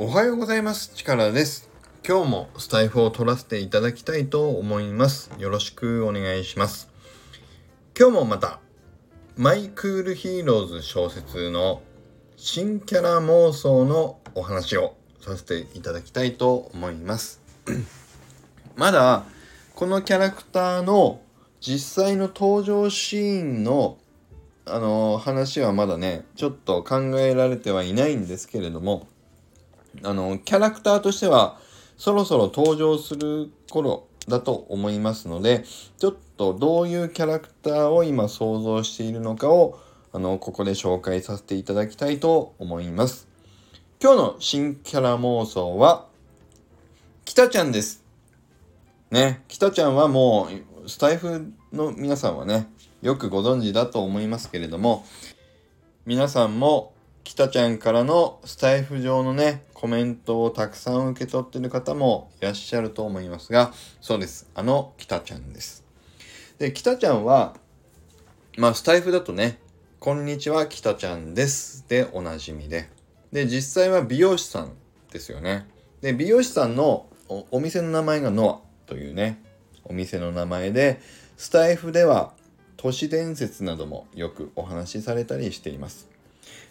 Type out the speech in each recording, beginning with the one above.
おはようございます。チカラです。今日もスタエフを取らせていただきたいと思います。よろしくお願いします。今日もまた、マイクールヒーローズ小説の新キャラ妄想のお話をさせていただきたいと思います。まだ、このキャラクターの実際の登場シーンのあの話はまだねちょっと考えられてはいないんですけれどもあのキャラクターとしてはそろそろ登場する頃だと思いますのでちょっとどういうキャラクターを今想像しているのかをあのここで紹介させていただきたいと思います。今日の新キャラ妄想はきたちゃんです。ねきたちゃんはもうスタイフの皆さんはねよくご存知だと思いますけれども皆さんもきたちゃんからのスタイフ上のねコメントをたくさん受け取ってる方もいらっしゃると思いますがそうです。あのきたちゃんです。できたちゃんはまあスタイフだとね「こんにちはきたちゃんです」でおなじみで。で実際は美容師さんですよね。で美容師さんのおお店の名前がノアというねお店の名前でスタイフでは都市伝説などもよくお話しされたりしています。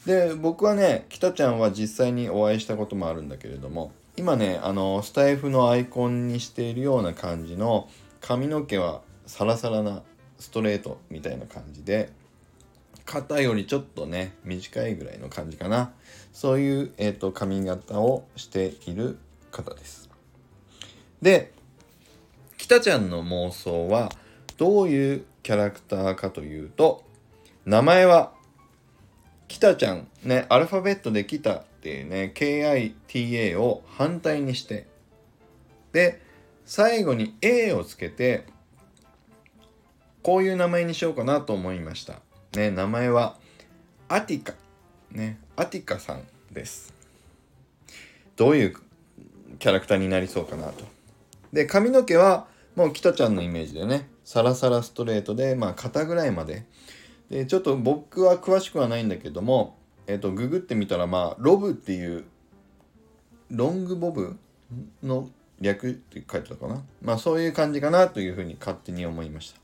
で僕はね北ちゃんは実際にお会いしたこともあるんだけれども今ねあのスタイフのアイコンにしているような感じの髪の毛はサラサラなストレートみたいな感じで肩よりちょっとね短いぐらいの感じかな。そういう、えーと、髪型をしている方です。で北ちゃんの妄想はどういうキャラクターかというと名前は北ちゃんねアルファベットで北っていうね KITA を反対にしてで最後に A をつけてこういう名前にしようかなと思いました。ね名前はアティカ。ねアティカさんです。どういうキャラクターになりそうかなと。で髪の毛はもう北ちゃんのイメージでねサラサラストレートでまあ肩ぐらいまででちょっと僕は詳しくはないんだけどもえっ、とググってみたらまあロブっていうロングボブ？の略って書いてたかな？まあそういう感じかなというふうに勝手に思いました。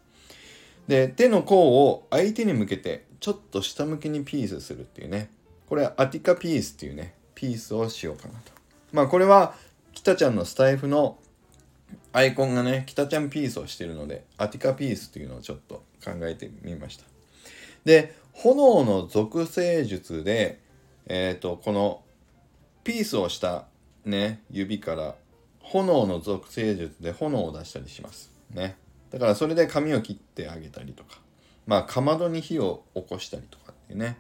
で手の甲を相手に向けてちょっと下向きにピースするっていうね。これアティカピースっていうねピースをしようかなと。まあこれは北ちゃんのスタイフのアイコンがね、北ちゃんピースをしてるので、アティカピースというのをちょっと考えてみました。で、炎の属性術で、えっ、ー、と、このピースをしたね、指から炎の属性術で炎を出したりします。ね。だからそれで髪を切ってあげたりとか、まあ、かまどに火を起こしたりとかっていうね。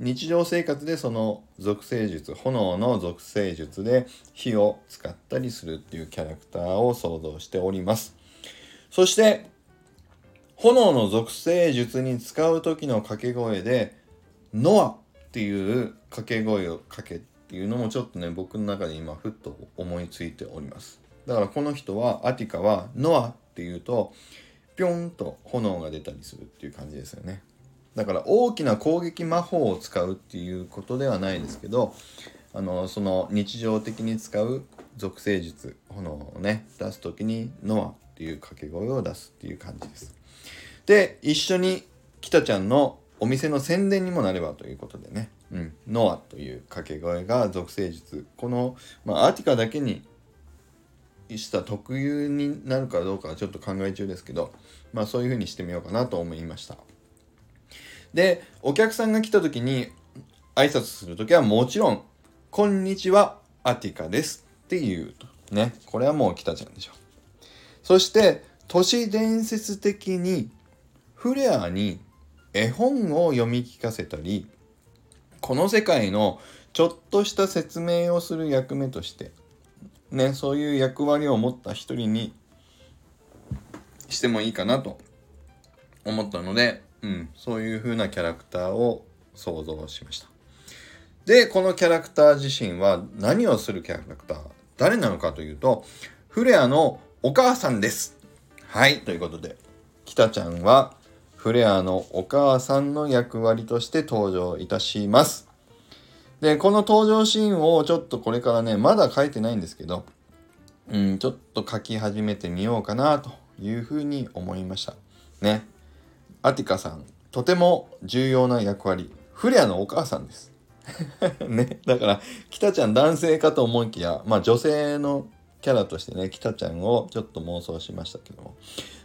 日常生活でその属性術炎の属性術で火を使ったりするっていうキャラクターを想像しておりますそして炎の属性術に使う時の掛け声で「ノア」っていう掛け声をかけっていうのもちょっとね僕の中で今ふっと思いついておりますだからこの人はアティカは「ノア」っていうとピョンと炎が出たりするっていう感じですよねだから大きな攻撃魔法を使うっていうことではないですけどあのその日常的に使う属性術炎をね出す時に「ノア」っていう掛け声を出すっていう感じです。で一緒に北ちゃんのお店の宣伝にもなればということでね「うん、ノア」という掛け声が属性術。この、まあ、アーティカだけにした特有になるかどうかはちょっと考え中ですけど、まあ、そういうふうにしてみようかなと思いました。でお客さんが来た時に挨拶する時はもちろん「こんにちはアティカです」って言うと。ね。これはもう来たちゃんでしょ。そして都市伝説的にフレアに絵本を読み聞かせたりこの世界のちょっとした説明をする役目としてねそういう役割を持った一人にしてもいいかなと思ったのでうん、そういう風なキャラクターを想像しました。で、このキャラクター自身は何をするキャラクター誰なのかというと、フレアのお母さんです。はい、ということで、北ちゃんはフレアのお母さんの役割として登場いたします。で、この登場シーンをちょっとこれからね、まだ書いてないんですけど、うん、ちょっと書き始めてみようかなというふうに思いました。ね。アティカさん、とても重要な役割。フレアのお母さんです。ね。だから、北ちゃん男性かと思いきや、まあ女性のキャラとしてね、北ちゃんをちょっと妄想しましたけども。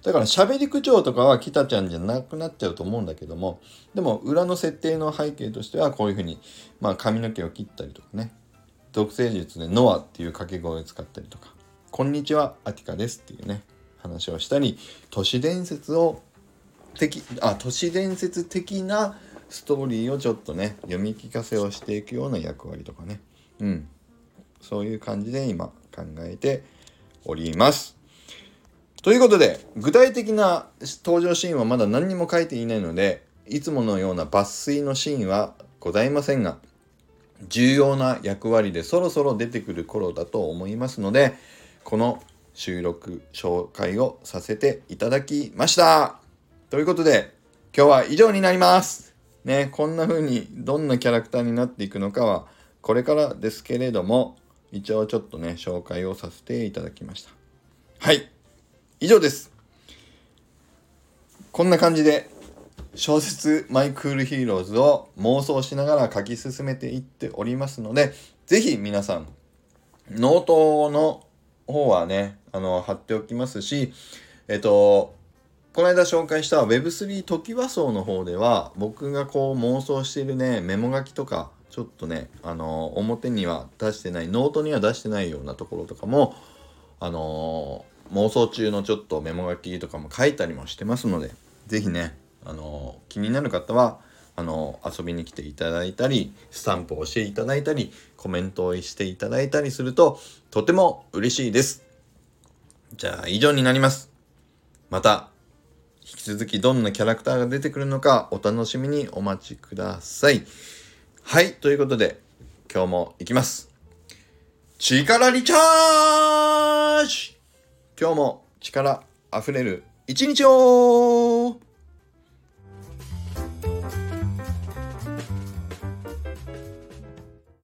だから喋り口調とかは北ちゃんじゃなくなっちゃうと思うんだけども、でも裏の設定の背景としてはこういうふうに、まあ髪の毛を切ったりとかね、属性術でノアっていう掛け声を使ったりとか、こんにちは、アティカですっていうね、話をしたり、都市伝説を的、あ、都市伝説的なストーリーをちょっとね、読み聞かせをしていくような役割とかね、うん。そういう感じで今考えております。ということで、具体的な登場シーンはまだ何にも書いていないので、いつものような抜粋のシーンはございませんが、重要な役割でそろそろ出てくる頃だと思いますので、この収録紹介をさせていただきました。ということで、今日は以上になります。ね、こんな風にどんなキャラクターになっていくのかは、これからですけれども、一応ちょっとね、紹介をさせていただきました。はい。以上です。こんな感じで、小説マイクールヒーローズを妄想しながら書き進めていっておりますので、ぜひ皆さん、ノートの方はね、あの、貼っておきますし、えっと、この間紹介した Web3 トキワ荘の方では、僕がこう妄想しているね、メモ書きとか、ちょっとね、あのー、表には出してない、ノートには出してないようなところとかも、あのー、妄想中のちょっとメモ書きとかも書いたりもしてますので、是非ね、あのー、気になる方は、あの遊びに来ていただいたり、スタンプをしていただいたり、コメントをしていただいたりすると、とても嬉しいです。じゃあ、以上になります。また、引き続きどんなキャラクターが出てくるのかお楽しみにお待ちください。はい、ということで、今日も行きます。力リチャージ今日も力溢れる一日を